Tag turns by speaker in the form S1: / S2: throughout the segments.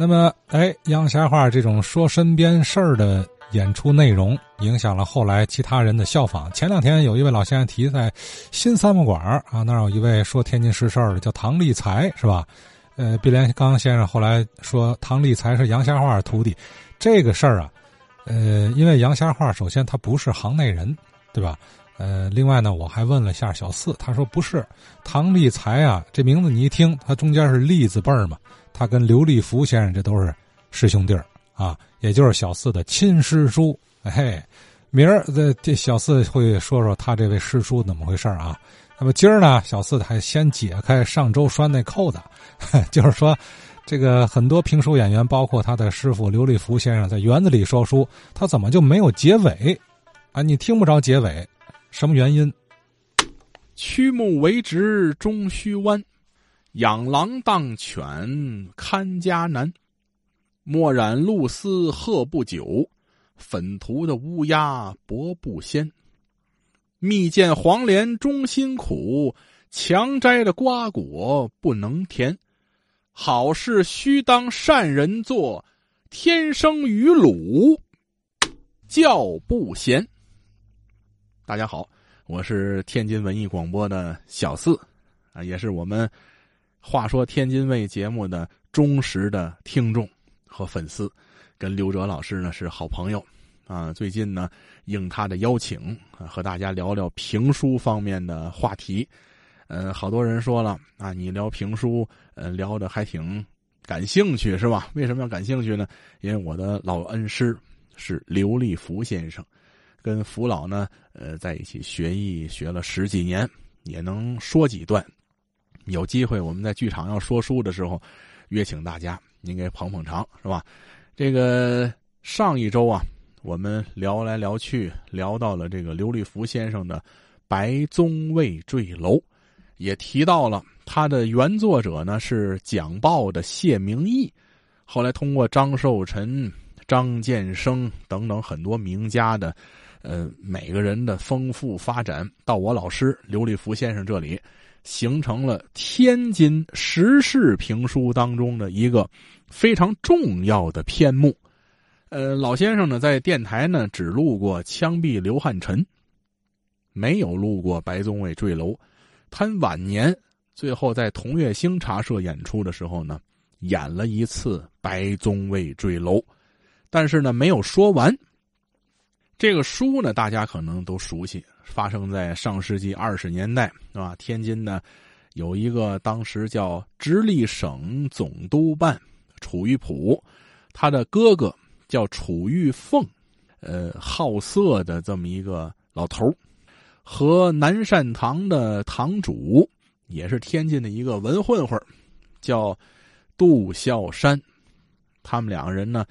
S1: 那么，哎，杨瞎话这种说身边事儿的演出内容，影响了后来其他人的效仿。前两天有一位老先生提在新三不馆啊，那儿有一位说天津市事儿的，叫唐立才，是吧？呃，毕连刚先生后来说唐立才是杨瞎话的徒弟，这个事儿啊，呃，因为杨瞎话首先他不是行内人，对吧？呃，另外呢，我还问了下小四，他说不是唐立才啊，这名字你一听，他中间是立字辈儿嘛。他跟刘立福先生这都是师兄弟儿啊，也就是小四的亲师叔。哎，明儿这这小四会说说他这位师叔怎么回事啊？那么今儿呢，小四还先解开上周拴那扣子，就是说，这个很多评书演员，包括他的师傅刘立福先生，在园子里说书，他怎么就没有结尾啊？你听不着结尾，什么原因？
S2: 曲目为直终须弯。养狼当犬看家难，墨染露丝鹤不久，粉涂的乌鸦薄不鲜。蜜饯黄连忠辛苦，强摘的瓜果不能甜。好事须当善人做，天生于鲁教不贤。大家好，我是天津文艺广播的小四，啊，也是我们。话说天津卫节目的忠实的听众和粉丝，跟刘哲老师呢是好朋友啊。最近呢，应他的邀请，和大家聊聊评书方面的话题。嗯，好多人说了啊，你聊评书，呃，聊的还挺感兴趣，是吧？为什么要感兴趣呢？因为我的老恩师是刘立福先生，跟福老呢，呃，在一起学艺学了十几年，也能说几段。有机会，我们在剧场要说书的时候，约请大家，您给捧捧场，是吧？这个上一周啊，我们聊来聊去，聊到了这个刘立福先生的《白宗卫坠楼》，也提到了他的原作者呢是讲报的谢明义。后来通过张寿臣、张建生等等很多名家的，呃，每个人的丰富发展，到我老师刘立福先生这里。形成了天津时事评书当中的一个非常重要的篇目。呃，老先生呢，在电台呢只录过枪毙刘汉臣，没有录过白宗伟坠楼。他晚年最后在同月星茶社演出的时候呢，演了一次白宗伟坠楼，但是呢没有说完。这个书呢，大家可能都熟悉。发生在上世纪二十年代，是吧？天津呢，有一个当时叫直隶省总督办楚玉璞，他的哥哥叫楚玉凤，呃，好色的这么一个老头和南善堂的堂主也是天津的一个文混混叫杜孝山，他们两个人呢，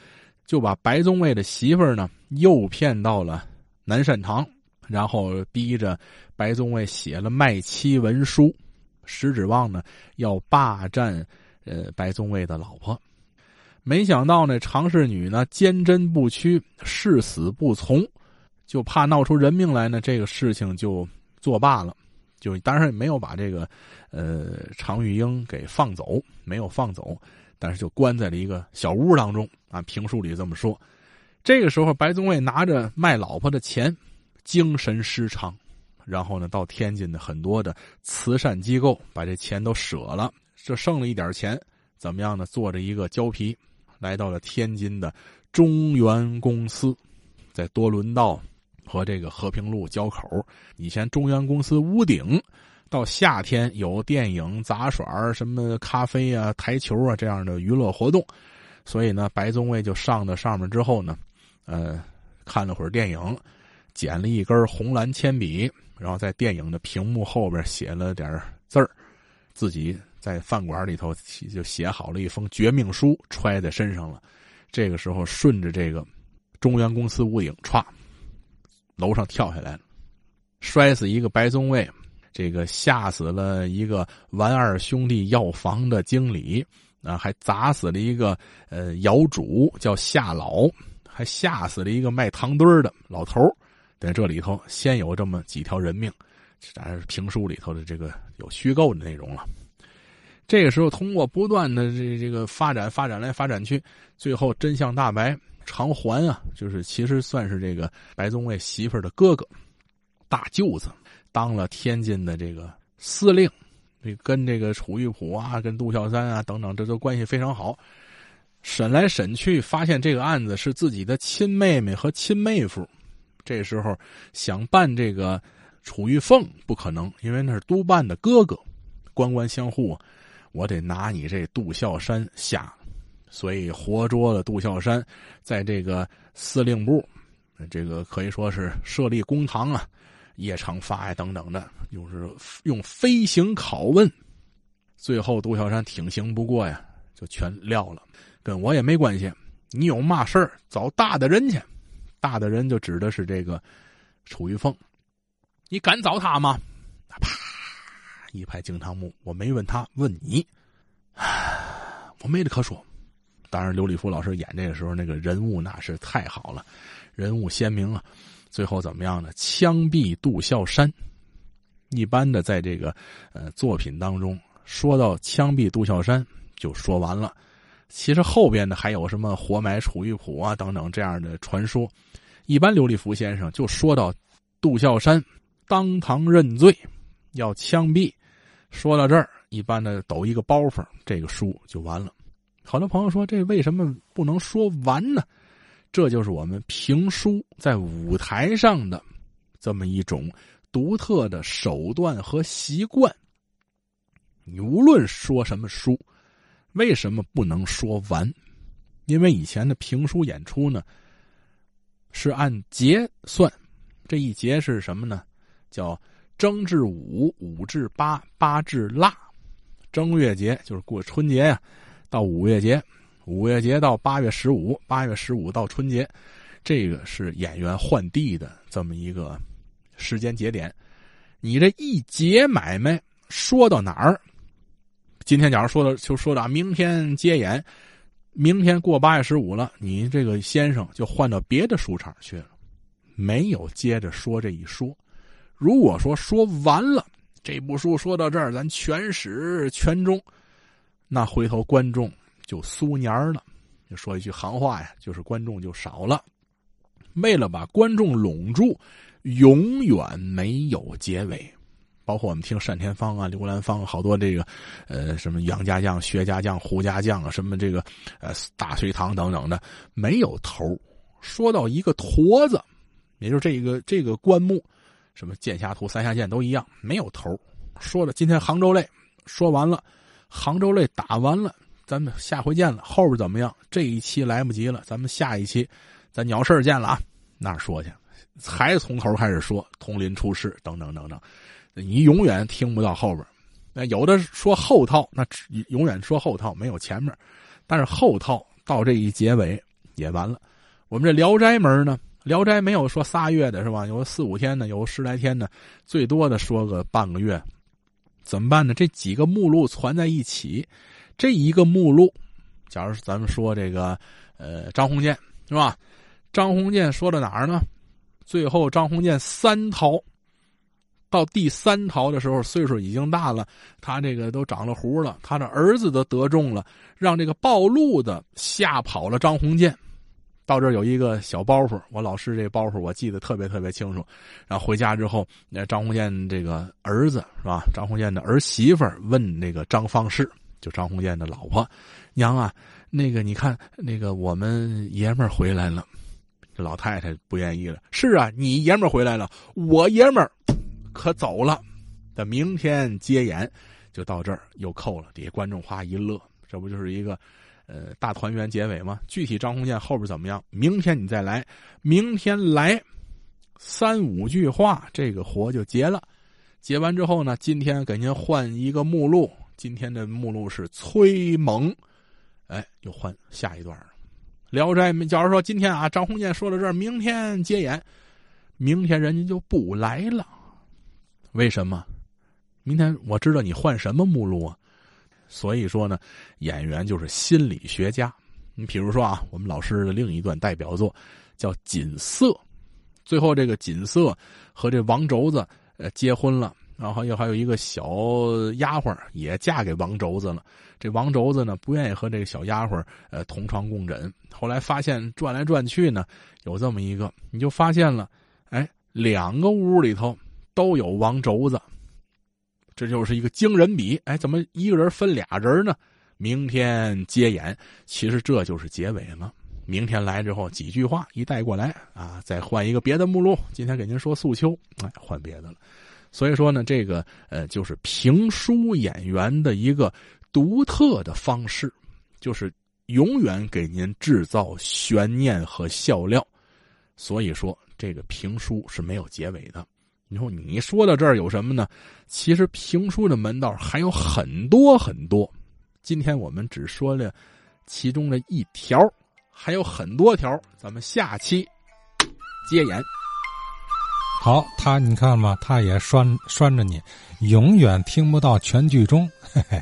S2: 就把白宗卫的媳妇儿呢诱骗到了南善堂。然后逼着白宗卫写了卖妻文书，实指望呢要霸占呃白宗卫的老婆。没想到呢常氏女呢坚贞不屈，誓死不从，就怕闹出人命来呢，这个事情就作罢了。就当然也没有把这个呃常玉英给放走，没有放走，但是就关在了一个小屋当中。啊，评书里这么说。这个时候，白宗卫拿着卖老婆的钱。精神失常，然后呢，到天津的很多的慈善机构把这钱都舍了，就剩了一点钱，怎么样呢？坐着一个胶皮，来到了天津的中原公司，在多伦道和这个和平路交口。以前中原公司屋顶，到夏天有电影、杂耍、什么咖啡啊、台球啊这样的娱乐活动，所以呢，白宗卫就上到上面之后呢，呃，看了会儿电影。捡了一根红蓝铅笔，然后在电影的屏幕后边写了点字儿，自己在饭馆里头就写好了一封绝命书，揣在身上了。这个时候，顺着这个中原公司屋顶，歘，楼上跳下来，摔死一个白宗卫，这个吓死了一个完二兄弟药房的经理，啊，还砸死了一个呃窑主叫夏老，还吓死了一个卖糖墩的老头儿在这里头，先有这么几条人命，当然是评书里头的这个有虚构的内容了。这个时候，通过不断的这这个发展，发展来发展去，最后真相大白。常环啊，就是其实算是这个白宗卫媳妇的哥哥，大舅子，当了天津的这个司令，跟这个楚玉璞啊，跟杜孝三啊等等，这都关系非常好。审来审去，发现这个案子是自己的亲妹妹和亲妹夫。这时候想办这个楚玉凤不可能，因为那是督办的哥哥，官官相护。我得拿你这杜孝山下，所以活捉了杜孝山，在这个司令部，这个可以说是设立公堂啊，夜长发呀等等的，就是用飞行拷问，最后杜孝山挺刑不过呀，就全撂了，跟我也没关系，你有嘛事儿找大的人去，大的人就指的是这个楚玉凤，你敢找他吗？啪！一拍惊堂木，我没问他，问你，我没得可说。当然，刘立夫老师演这个时候，那个人物那是太好了，人物鲜明啊。最后怎么样呢？枪毙杜孝山。一般的，在这个呃作品当中，说到枪毙杜孝山就说完了。其实后边的还有什么活埋楚玉璞啊等等这样的传说。一般刘立福先生就说到杜孝山当堂认罪。要枪毙，说到这儿，一般的抖一个包袱，这个书就完了。好多朋友说，这为什么不能说完呢？这就是我们评书在舞台上的这么一种独特的手段和习惯。你无论说什么书，为什么不能说完？因为以前的评书演出呢，是按节算，这一节是什么呢？叫。正至五，五至八，八至腊。正月节就是过春节呀，到五月节，五月节到八月十五，八月十五到春节，这个是演员换地的这么一个时间节点。你这一节买卖说到哪儿？今天假如说的就说到明天接演，明天过八月十五了，你这个先生就换到别的书场去了，没有接着说这一说。如果说说完了这部书说到这儿，咱全始全终，那回头观众就苏年了。就说一句行话呀，就是观众就少了。为了把观众拢住，永远没有结尾。包括我们听单田芳啊、刘兰芳好多这个，呃，什么杨家将、薛家将、胡家将啊，什么这个呃大隋唐等等的，没有头。说到一个坨子，也就是这个这个棺木。什么剑侠图、三侠剑都一样，没有头。说了，今天杭州类说完了，杭州类打完了，咱们下回见了。后边怎么样？这一期来不及了，咱们下一期，咱鸟事见了啊！那说去，还从头开始说，佟林出世等等等等，你永远听不到后边。那有的说后套，那永远说后套，没有前面。但是后套到这一结尾也完了。我们这《聊斋》门呢？《聊斋》没有说仨月的是吧？有四五天的，有十来天的，最多的说个半个月，怎么办呢？这几个目录攒在一起，这一个目录，假如咱们说这个，呃，张鸿渐是吧？张鸿渐说到哪儿呢？最后张鸿渐三逃，到第三逃的时候，岁数已经大了，他这个都长了胡了，他的儿子都得中了，让这个暴露的吓跑了张鸿渐。到这儿有一个小包袱，我老师这包袱我记得特别特别清楚。然后回家之后，那张鸿渐这个儿子是吧？张鸿渐的儿媳妇问那个张方士，就张鸿渐的老婆，娘啊，那个你看那个我们爷们儿回来了。这老太太不愿意了，是啊，你爷们儿回来了，我爷们儿可走了。等明天接演，就到这儿又扣了。底下观众哗一乐，这不就是一个。呃，大团圆结尾吗，具体张鸿渐后边怎么样？明天你再来，明天来，三五句话，这个活就结了。结完之后呢，今天给您换一个目录，今天的目录是崔猛，哎，又换下一段了。聊斋，假如说今天啊，张鸿渐说到这儿，明天接演，明天人家就不来了。为什么？明天我知道你换什么目录啊？所以说呢，演员就是心理学家。你比如说啊，我们老师的另一段代表作叫《锦瑟》，最后这个锦瑟和这王轴子呃结婚了，然后又还有一个小丫鬟也嫁给王轴子了。这王轴子呢不愿意和这个小丫鬟呃同床共枕。后来发现转来转去呢，有这么一个，你就发现了，哎，两个屋里头都有王轴子，这就是一个惊人比。哎，怎么一个人分俩人呢？明天接演，其实这就是结尾了。明天来之后几句话一带过来啊，再换一个别的目录。今天给您说素秋，哎，换别的了。所以说呢，这个呃，就是评书演员的一个独特的方式，就是永远给您制造悬念和笑料。所以说，这个评书是没有结尾的。你说你说到这儿有什么呢？其实评书的门道还有很多很多。今天我们只说了其中的一条，还有很多条，咱们下期接演。
S1: 好，他你看嘛，他也拴拴着你，永远听不到全剧终。嘿嘿。